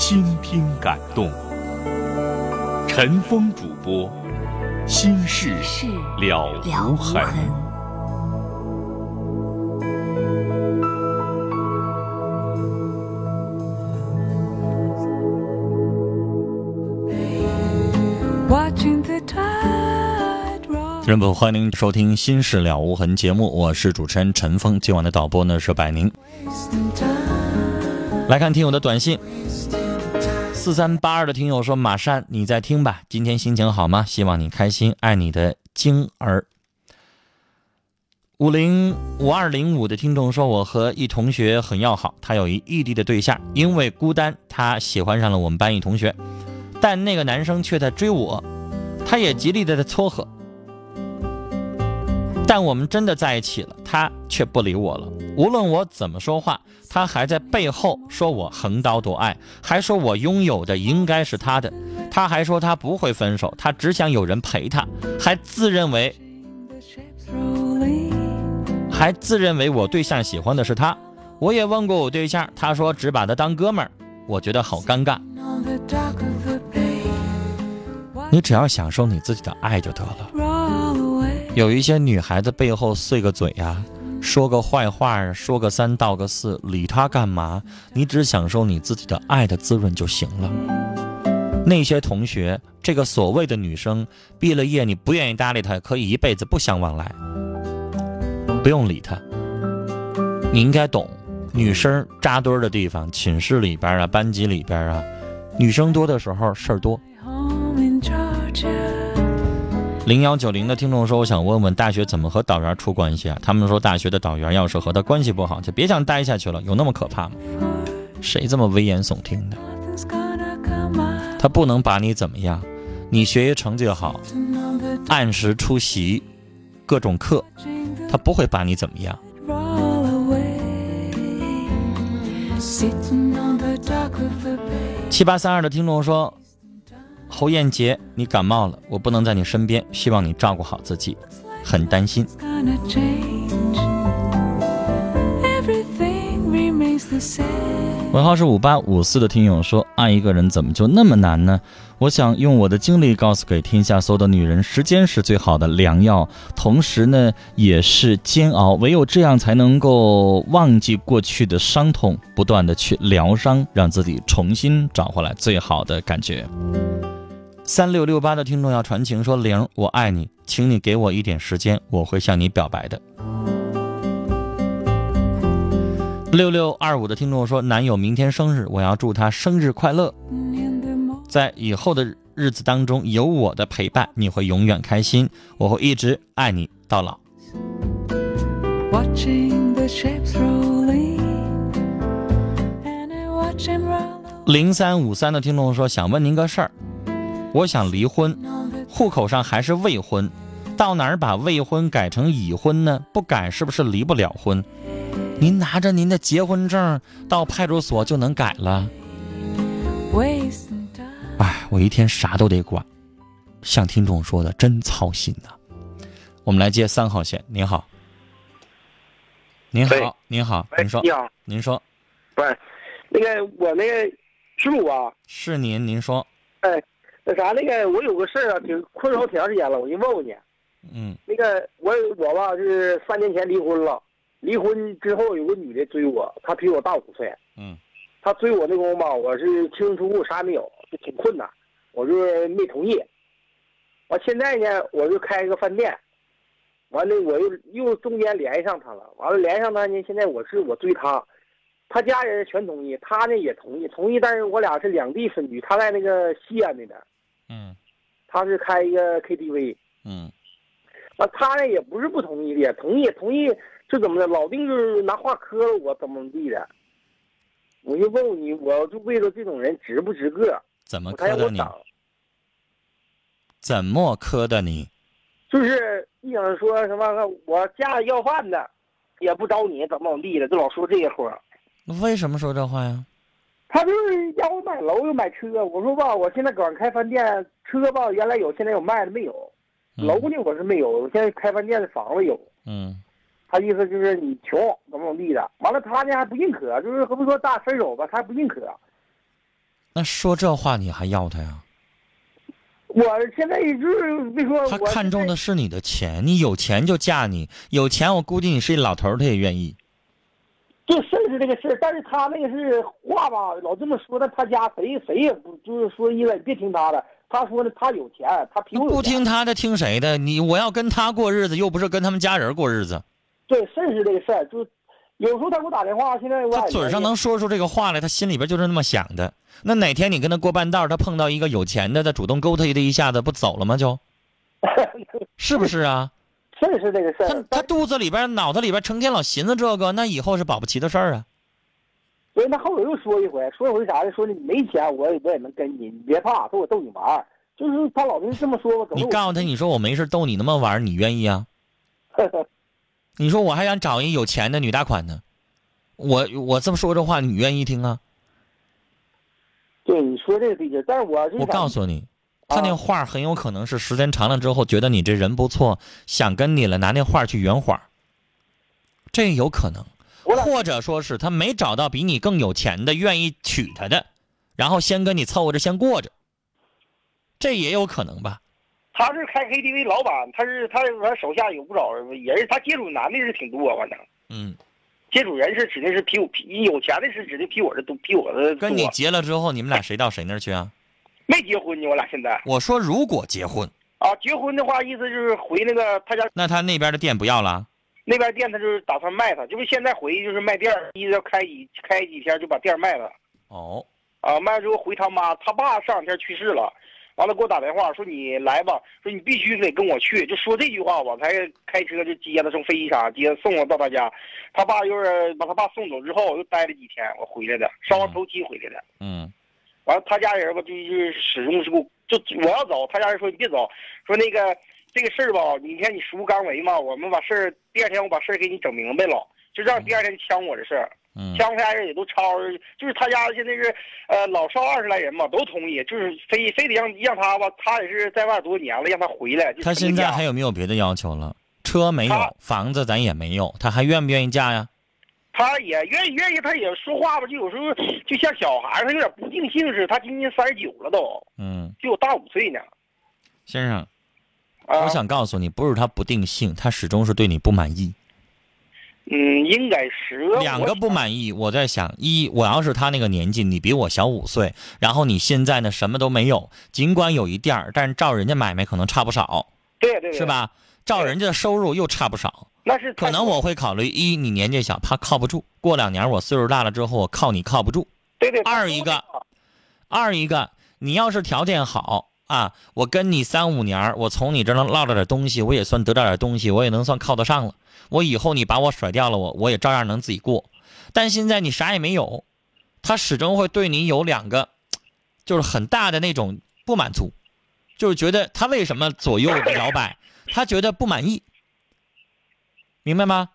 倾听感动，陈峰主播，心事了无痕。人们欢迎您收听《心事了无痕》节目，我是主持人陈峰。今晚的导播呢是百宁。来看听友的短信。四三八二的听友说：“马山，你在听吧？今天心情好吗？希望你开心，爱你的晶儿。”五零五二零五的听众说：“我和一同学很要好，他有一异地的对象，因为孤单，他喜欢上了我们班一同学，但那个男生却在追我，他也极力的在撮合。”但我们真的在一起了，他却不理我了。无论我怎么说话，他还在背后说我横刀夺爱，还说我拥有的应该是他的。他还说他不会分手，他只想有人陪他，还自认为还自认为我对象喜欢的是他。我也问过我对象，他说只把他当哥们儿。我觉得好尴尬。你只要享受你自己的爱就得了。有一些女孩子背后碎个嘴呀，说个坏话，说个三道个四，理她干嘛？你只享受你自己的爱的滋润就行了。那些同学，这个所谓的女生，毕了业你不愿意搭理她，可以一辈子不相往来，不用理她。你应该懂，女生扎堆的地方，寝室里边啊，班级里边啊，女生多的时候事儿多。零幺九零的听众说：“我想问问大学怎么和导员处关系啊？他们说大学的导员要是和他关系不好，就别想待下去了。有那么可怕吗？谁这么危言耸听的？他不能把你怎么样？你学习成绩好，按时出席各种课，他不会把你怎么样。”七八三二的听众说。侯艳杰，你感冒了，我不能在你身边，希望你照顾好自己，很担心。尾号是五八五四的听友说：“爱一个人怎么就那么难呢？”我想用我的经历告诉给天下所有的女人：时间是最好的良药，同时呢也是煎熬。唯有这样才能够忘记过去的伤痛，不断的去疗伤，让自己重新找回来最好的感觉。三六六八的听众要传情说：“玲，我爱你，请你给我一点时间，我会向你表白的。”六六二五的听众说：“男友明天生日，我要祝他生日快乐。在以后的日子当中，有我的陪伴，你会永远开心，我会一直爱你到老。”零三五三的听众说：“想问您个事儿。”我想离婚，户口上还是未婚，到哪儿把未婚改成已婚呢？不改是不是离不了婚？您拿着您的结婚证到派出所就能改了。哎，我一天啥都得管，像听众说的，真操心呐。我们来接三号线，您好。您好，您好，您说，你好，您说，不是，那个我那个师傅啊，是您，您说，哎，那啥，那个我有个事儿啊，挺困扰挺长时间了，我就问问你，嗯，那个我我吧，就是三年前离婚了，离婚之后有个女的追我，她比我大五岁，嗯，她追我那功夫吧，我是清清楚楚啥也没有，就挺困难，我就是没同意，完现在呢，我就开一个饭店。完了，我又又中间联系上她了。完了，联系上她呢，现在我是我追她，他家人全同意，他呢也同意，同意。但是我俩是两地分居，他在那个西安那边，嗯，他是开一个 KTV，嗯，啊他呢也不是不同意的，同意同意，是怎么的？老丁就是拿话磕了我，怎么怎么地的？我就问问你，我就为了这种人值不值个？怎么磕的你？怎么磕的你？就是一想说什么，我家里要饭的，也不找你，怎么怎么地的，就老说这些话。那为什么说这话呀？他就是要我买楼又买车，我说吧，我现在管开饭店，车吧原来有，现在有卖的没有？楼呢我是没有，我现在开饭店的房子有。嗯。他意思就是你穷，怎么怎么地的。完了他呢还不认可，就是和不说大分手吧，他还不认可。那说这话你还要他呀？我现在就是没说，他看中的是你的钱，你有钱就嫁你，有钱我估计你是一老头，他也愿意。就事是这个事儿，但是他那个是话吧，老这么说，但他家谁谁也不就是说意思，别听他的。他说的，他有钱，他比我不听他的，听谁的？你我要跟他过日子，又不是跟他们家人过日子。对，事是这个事儿，就有时候他给我打电话，现在我他嘴上能说出这个话来，他心里边就是那么想的。那哪天你跟他过半道，他碰到一个有钱的，他主动勾他的一下子，不走了吗？就，是不是啊？是是这个事儿。他他肚子里边、脑子里边成天老寻思这个，那以后是保不齐的事儿啊。所以他后头又说一回，说一回啥的？说你没钱，我也我也能跟你，你别怕，说我逗你玩儿。就是他老是这么说。你告诉他，你说我没事逗你那么玩儿，你愿意啊？你说我还想找一有钱的女大款呢，我我这么说这话，你愿意听啊？对，你说这个对劲，但是我我告诉你，他那画很有可能是时间长了之后，觉得你这人不错，想跟你了，拿那画去圆谎。这有可能，或者说是他没找到比你更有钱的，愿意娶她的，然后先跟你凑合着先过着，这也有可能吧？他是开 KTV 老板，他是他他手下有不少人，他接触男的是挺多，反正嗯。接触人是指定是比我比有钱的是指定比我这都比我的跟你结了之后，你们俩谁到谁那儿去啊？没结婚呢，我俩现在。我说如果结婚啊，结婚的话，意思就是回那个他家。那他那边的店不要了？那边店他就是打算卖他，就是现在回去就是卖店，意思要开几开几天就把店卖了。哦。啊，卖了之后回他妈，他爸上两天去世了。完了给我打电话说你来吧，说你必须得跟我去，就说这句话，我才开车就接他从飞机场接送我到他家。他爸又是把他爸送走之后，又待了几天，我回来的，上完头七回来的。嗯，完了他家人吧，就就始终是不就我要走，他家人说你别走，说那个这个事儿吧，你看你叔刚为嘛，我们把事儿第二天我把事儿给你整明白了，就让第二天呛我这事儿。枪他家人也都吵，就是他家现在是，呃，老少二十来人嘛，都同意，就是非非得让让他吧，他也是在外多年了，让他回来。他现在还有没有别的要求了？车没有，房子咱也没有，他还愿不愿意嫁呀？他也愿意，愿意，他也说话吧，就有时候就像小孩，他有点不定性似的。他今年三十九了都，嗯，比我大五岁呢。先生，我想告诉你，不是他不定性，他始终是对你不满意。嗯，应该是两个不满意。我在想，一，我要是他那个年纪，你比我小五岁，然后你现在呢什么都没有，尽管有一店儿，但是照人家买卖可能差不少，对对，是吧？照人家的收入又差不少，那是可能我会考虑一，你年纪小，怕靠不住；过两年我岁数大了之后，我靠你靠不住。对对。二一个，二一个，你要是条件好啊，我跟你三五年，我从你这能落着点东西，我也算得到点东西，我也能算靠得上了。我以后你把我甩掉了，我我也照样能自己过。但现在你啥也没有，他始终会对你有两个，就是很大的那种不满足。就是觉得他为什么左右摇摆，他觉得不满意，明白吗？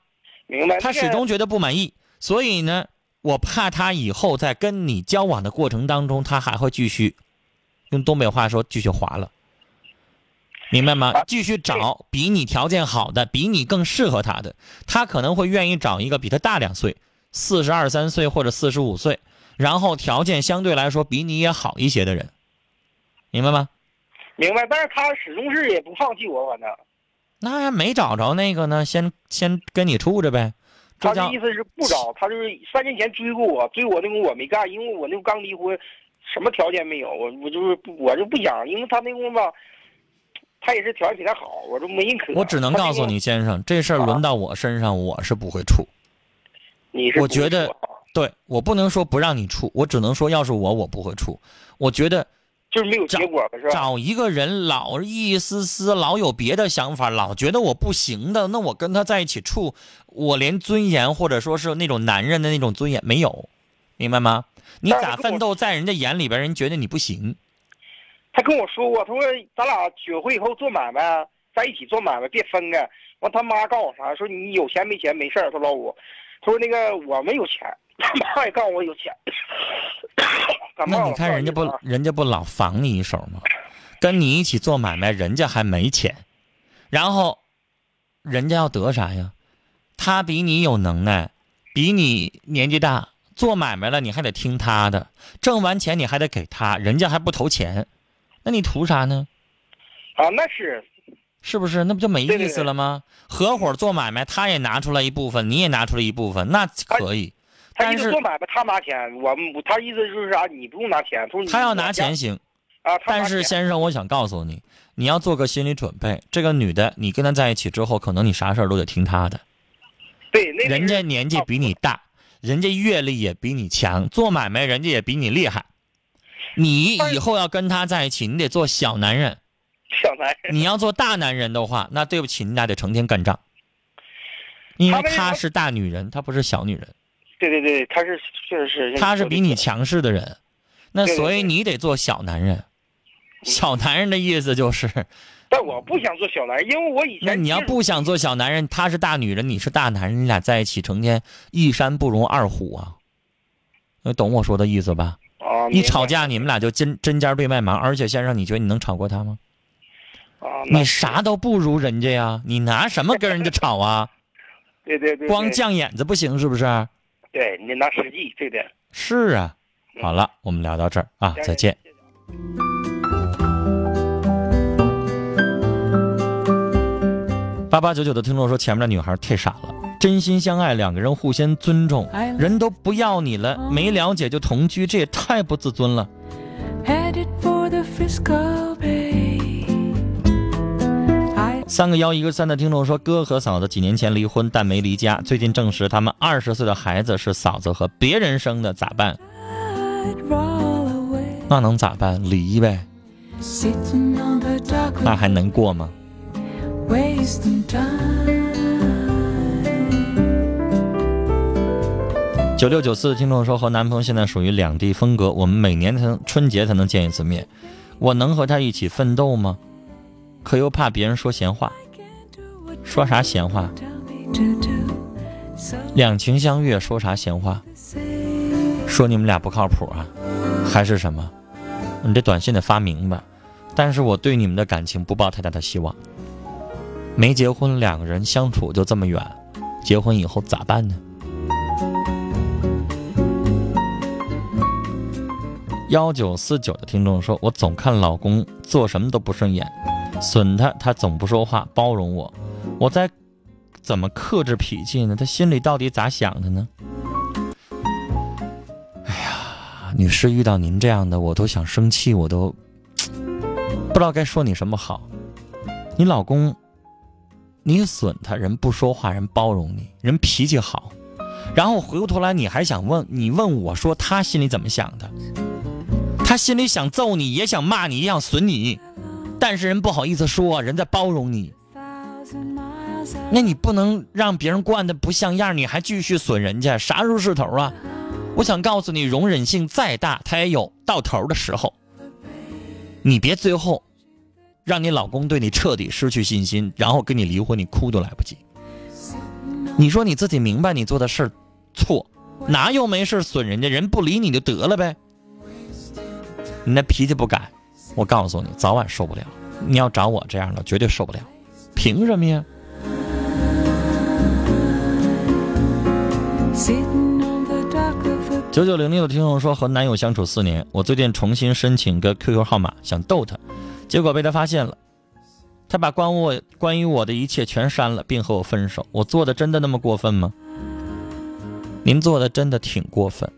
明白。他始终觉得不满意，所以呢，我怕他以后在跟你交往的过程当中，他还会继续，用东北话说，继续滑了，明白吗？继续找比你条件好的，比你更适合他的，他可能会愿意找一个比他大两岁，四十二三岁或者四十五岁，然后条件相对来说比你也好一些的人，明白吗？明白，但是他始终是也不放弃我，反正。那没找着那个呢，先先跟你处着呗。他的意思是不找，他就是三年前追过我，追我那功我没干，因为我那刚离婚，什么条件没有，我我就是我就不想，因为他那功吧，他也是条件比他好，我就没认可。我只能告诉你，先生，这事儿轮到我身上，我是不会处。你是？我觉得，对我不能说不让你处，我只能说，要是我，我不会处。我觉得。就是没有结果是吧？找一个人老一丝丝，老有别的想法，老觉得我不行的，那我跟他在一起处，我连尊严或者说是那种男人的那种尊严没有，明白吗？你咋奋斗，在人家眼里边，人觉得你不行。他跟我说过，他说咱俩结婚以后做买卖，在一起做买卖，别分开。完他妈告诉我啥？说你有钱没钱没事儿。他老五，他说那个我没有钱。他妈也告诉我有钱，那你看人家不，人家不老防你一手吗？跟你一起做买卖，人家还没钱，然后，人家要得啥呀？他比你有能耐，比你年纪大，做买卖了你还得听他的，挣完钱你还得给他，人家还不投钱，那你图啥呢？啊，那是，是不是？那不就没意思了吗？合伙做买卖，他也拿出来一部分，你也拿出来一部分，那可以。他意思做买卖，他拿钱，我们他意思就是啥？你不用拿钱，他要拿钱行，啊。但是先生，我想告诉你，你要做个心理准备，这个女的，你跟她在一起之后，可能你啥事儿都得听她的。对，人家年纪比你大，人家阅历也比你强，做买卖人家也比你厉害。你以后要跟他在一起，你得做小男人。小男人。你要做大男人的话，那对不起，你俩得成天干仗。因为她是大女人，她不是小女人。对对对，他是确实是，他是比你强势的人，那所以你得做小男人。小男人的意思就是，但我不想做小男人，因为我以前。那你要不想做小男人，他是大女人，你是大男人，你俩在一起成天一山不容二虎啊！你懂我说的意思吧？啊！一吵架你们俩就针针尖对麦芒，而且先生，你觉得你能吵过他吗？啊！你啥都不如人家呀，你拿什么跟人家吵啊？对对对，光犟眼子不行是不是？对你拿实际，对的。是啊，好了，我们聊到这儿啊，再见。八八九九的听众说，前面的女孩太傻了，真心相爱，两个人互相尊重，人都不要你了，没了解就同居，这也太不自尊了。三个幺一个三的听众说，哥和嫂子几年前离婚，但没离家。最近证实他们二十岁的孩子是嫂子和别人生的，咋办？那能咋办？离呗。那还能过吗？九六九四的听众说，和男朋友现在属于两地风格，我们每年才能春节才能见一次面，我能和他一起奋斗吗？可又怕别人说闲话，说啥闲话？两情相悦，说啥闲话？说你们俩不靠谱啊，还是什么？你这短信得发明白。但是我对你们的感情不抱太大的希望。没结婚，两个人相处就这么远，结婚以后咋办呢？幺九四九的听众说：“我总看老公做什么都不顺眼。”损他，他总不说话，包容我，我在怎么克制脾气呢？他心里到底咋想的呢？哎呀，女士遇到您这样的，我都想生气，我都不知道该说你什么好。你老公，你损他，人不说话，人包容你，人脾气好，然后回过头来你还想问你问我说他心里怎么想的？他心里想揍你，也想骂你，也想损你。但是人不好意思说，人在包容你，那你不能让别人惯的不像样，你还继续损人家，啥时候是头啊？我想告诉你，容忍性再大，它也有到头的时候。你别最后让你老公对你彻底失去信心，然后跟你离婚，你哭都来不及。你说你自己明白你做的事错，哪有没事损人家人不理你就得了呗？你那脾气不改，我告诉你，早晚受不了。你要找我这样的，绝对受不了。凭什么呀？九九零六的听众说，和男友相处四年，我最近重新申请个 QQ 号码，想逗他，结果被他发现了，他把关我关于我的一切全删了，并和我分手。我做的真的那么过分吗？您做的真的挺过分，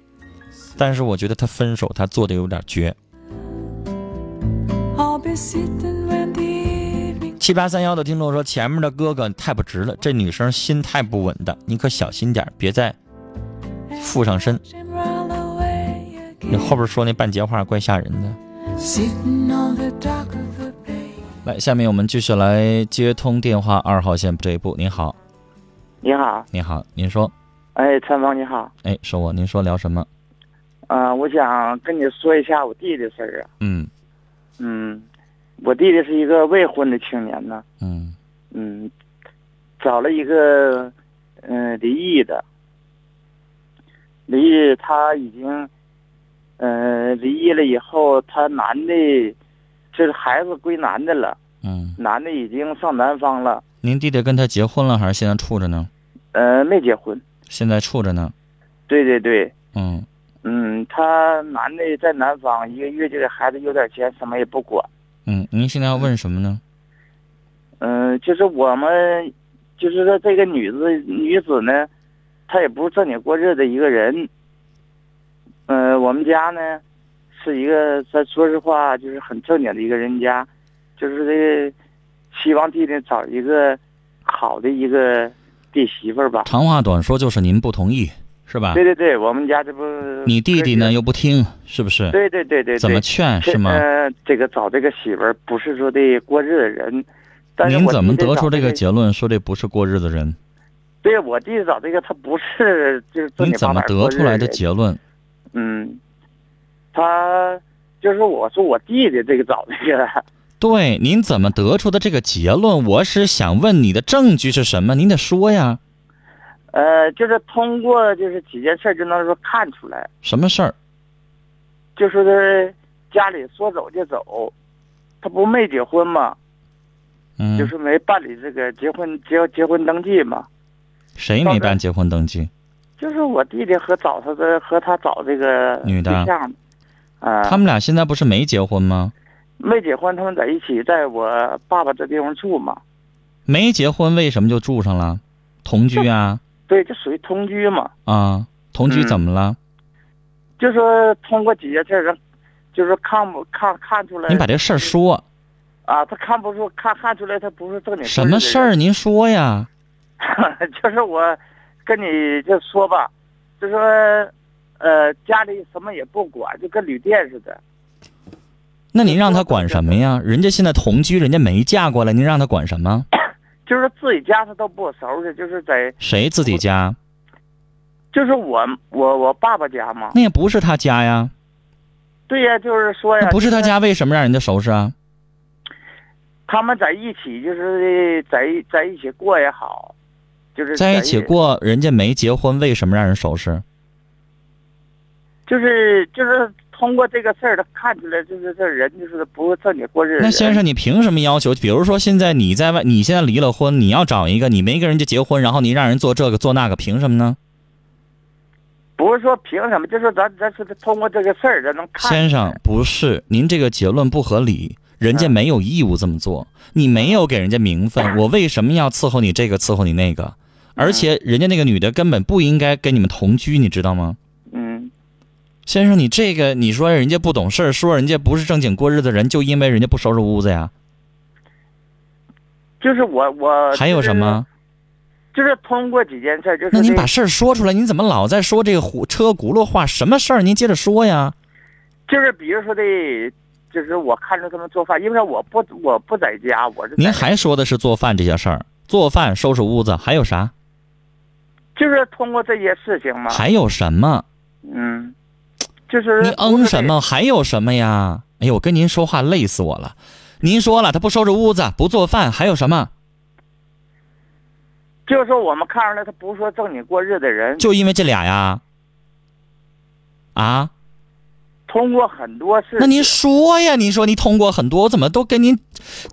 但是我觉得他分手他做的有点绝。七八三幺的听众说，前面的哥哥太不值了，这女生心太不稳的，你可小心点，别再附上身。你后边说那半截话怪吓人的。来，下面我们继续来接通电话二号线这一步。您好，你好，你好，您说，哎，陈峰你好，哎，是我，您说聊什么？啊、我想跟你说一下我弟的事儿啊。嗯嗯，我弟弟是一个未婚的青年呢，嗯。嗯，找了一个嗯、呃离异的，离异他已经，呃，离异了以后，他男的，这个孩子归男的了，嗯，男的已经上南方了，您弟弟跟他结婚了还是现在处着呢？呃，没结婚。现在处着呢。对对对，嗯嗯，他男的在南方，一个月就给孩子有点钱，什么也不管。嗯，您现在要问什么呢？嗯，就是我们，就是说这个女子女子呢，她也不是正经过日子一个人。嗯、我们家呢是一个，咱说实话就是很正经的一个人家，就是这个希望弟弟找一个好的一个弟媳妇儿吧。长话短说，就是您不同意，是吧对？对对，我们家这不你弟弟呢又不听，是不是？对对对对对，怎么劝是吗？呃，这个找这个媳妇儿不是说的过日子人，但您怎么得出这个个结论，说这不是过日子人？对我弟弟找这个，他不是就是正您怎么得出来的结论？嗯，他就是我说我弟弟这个找这个，对，您怎么得出的这个结论？我是想问你的证据是什么？您得说呀，呃，就是通过就是几件事儿就能说看出来，什么事儿？就是他家里说走就走，他不没结婚吗，嗯，就是没办理这个结婚结结婚登记嘛，谁没办结婚登记？就是我弟弟和找他的和他找这个女的对象，啊、他们俩现在不是没结婚吗？没结婚，他们在一起，在我爸爸这地方住嘛。没结婚为什么就住上了？同居啊对，就属于同居嘛。啊，同居嗯怎么了？就说通过几件事儿，让就是看不看看出来。您把这事儿说，啊，他看不出看看出来，他不是正经。什么事儿？？您说呀。就是我跟你就说吧，就说呃家里什么也不管，就跟旅店似的。那您让他管什么呀？人家现在同居，人家没嫁过来，您让他管什么？就是自己家他都不收拾，就是在谁自己家？就是我我我爸爸家嘛。那也不是他家呀，对呀，就是说呀，不是他家，为什么让人家收拾啊？他们在一起，就是在在一起过也好，就是在一起，过，人家没结婚，为什么让人收拾？就是就是通过这个事儿，他看出来，就是这人就是不是正经过日子。那先生，你凭什么要求？比如说，现在你在外，你现在离了婚，你要找一个，你没跟人家结婚，然后你让人做这个做那个，凭什么呢？不是说凭什么，就是说咱咱是通过这个事儿，咱能看。先生，不是，您这个结论不合理，人家没有义务这么做，你没有给人家名分，我为什么要伺候你这个伺候你那个？而且人家那个女的根本不应该跟你们同居，你知道吗？嗯，先生，你这个你说人家不懂事儿，说人家不是正经过日子人，就因为人家不收拾屋子呀？就是我我还有什么？？就是通过几件事儿，就是这那您把事儿说出来，您怎么老在说这个胡车轱辘话？什么事儿？您接着说呀。就是比如说的，就是我看着他们做饭，因为我不我不在家，我是您还说的是做饭这些事儿，做饭、收拾屋子，还有啥？就是通过这些事情嘛。还有什么？嗯，就是你嗯什？么？还有什么呀？哎呦，我跟您说话累死我了。您说了，他不收拾屋子，不做饭，还有什么？就是说我们看出来他不是说正经过日的人，就因为这俩呀？啊？通过很多事。那您说呀？您说您通过很多，我怎么都跟您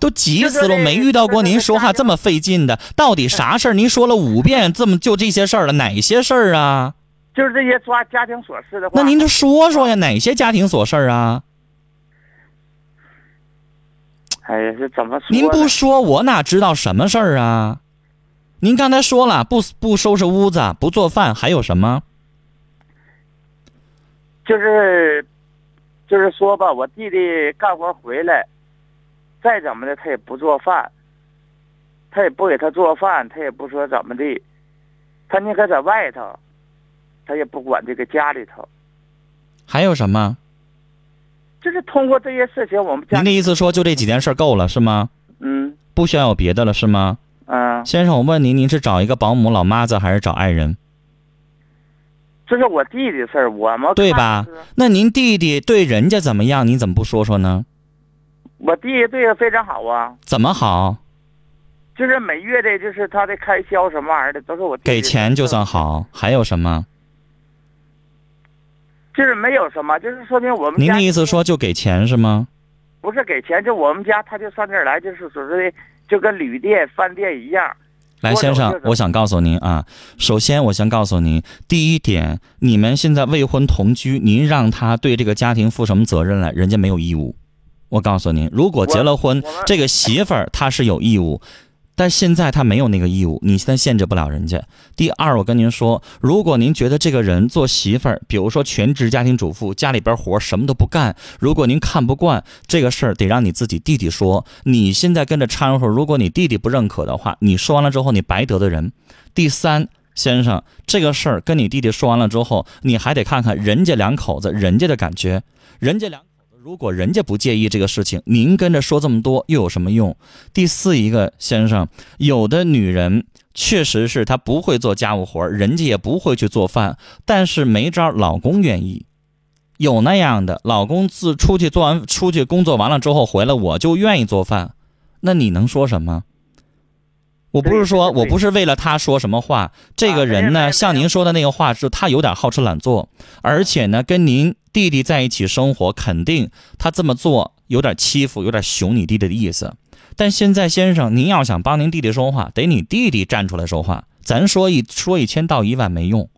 都急死了？没遇到过您说话这么费劲的。到底啥事儿？您说了五遍，这么就这些事儿了？哪些事儿啊？就是这些抓家庭琐事的话。那您就说说呀？哪些家庭琐事儿啊？哎呀，这怎么说？您不说，我哪知道什么事儿啊？您刚才说了，不不收拾屋子，不做饭，还有什么？就是。就是说吧，我弟弟干活回来，再怎么的他也不做饭，他也不给他做饭，他也不说怎么的，他宁可在外头，他也不管这个家里头。还有什么？就是通过这些事情，我们家您的意思说就这几件事够了是吗？嗯。不需要有别的了是吗？嗯。先生，我问您，您是找一个保姆老妈子，还是找爱人？这是我弟弟的事儿，我们对吧？那您弟弟对人家怎么样？你怎么不说说呢？我弟弟对他非常好啊。怎么好？就是每月的，就是他的开销什么玩意儿的，都是我给钱就算好。还有什么？就是没有什么，就是说明我们。您的意思说就给钱是吗？不是给钱，就我们家他就上这儿来，就是所谓的就跟旅店、饭店一样。来，先生，我想告诉您啊，首先我先告诉您，第一点，你们现在未婚同居，您让他对这个家庭负什么责任来？人家没有义务。我告诉您，如果结了婚，这个媳妇儿她是有义务。但现在他没有那个义务，你现在限制不了人家。第二，我跟您说，如果您觉得这个人做媳妇儿，比如说全职家庭主妇，家里边活什么都不干，如果您看不惯这个事儿，得让你自己弟弟说。你现在跟着掺和，如果你弟弟不认可的话，你说完了之后，你白得的人。第三，先生，这个事儿跟你弟弟说完了之后，你还得看看人家两口子人家的感觉，人家两。如果人家不介意这个事情，您跟着说这么多又有什么用？第四一个先生，有的女人确实是她不会做家务活人家也不会去做饭，但是没招，老公愿意。有那样的老公自出去做完出去工作完了之后回来，我就愿意做饭，那你能说什么？我不是说我不是为了他说什么话，这个人呢，像您说的那个话是，他有点好吃懒做，而且呢，跟您弟弟在一起生活，肯定他这么做有点欺负，有点熊你弟弟的意思。但现在先生，您要想帮您弟弟说话，得你弟弟站出来说话，咱说一说一千道一万没用。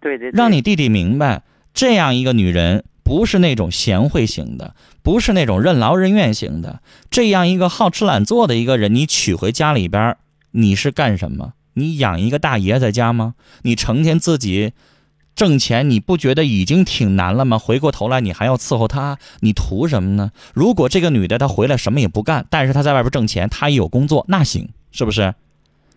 对对，让你弟弟明白，这样一个女人。不是那种贤惠型的，不是那种任劳任怨型的，这样一个好吃懒做的一个人，你娶回家里边，你是干什么？你养一个大爷在家吗？你成天自己挣钱，你不觉得已经挺难了吗？回过头来你还要伺候他，你图什么呢？如果这个女的她回来什么也不干，但是她在外边挣钱，她也有工作，那行，是不是？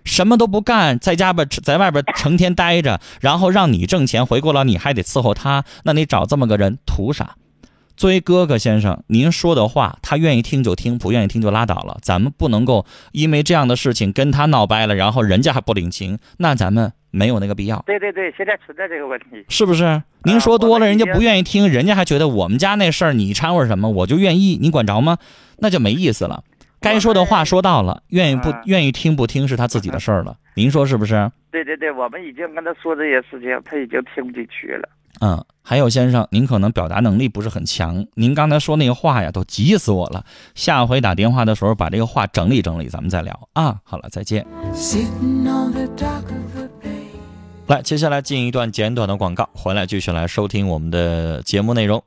什么都不干，在家吧在外边成天待着，然后让你挣钱，回过来你还得伺候她，那你找这么个人图啥？作为哥哥先生，您说的话，他愿意听就听，不愿意听就拉倒了。咱们不能够因为这样的事情跟他闹掰了，然后人家还不领情，那咱们没有那个必要。对对对，现在存在这个问题，是不是？您说多了，人家不愿意听，人家还觉得我们家那事儿你掺和什么，我就愿意，你管着吗？那就没意思了。该说的话说到了，愿意不愿意听不听是他自己的事儿了。您说是不是？对对对，我们已经跟他说这些事情，他已经听不进去了。嗯，还有先生，您可能表达能力不是很强，您刚才说那个话呀，都急死我了。下回打电话的时候把这个话整理整理，咱们再聊啊。好了，再见。来，接下来进一段简短的广告，回来继续来收听我们的节目内容。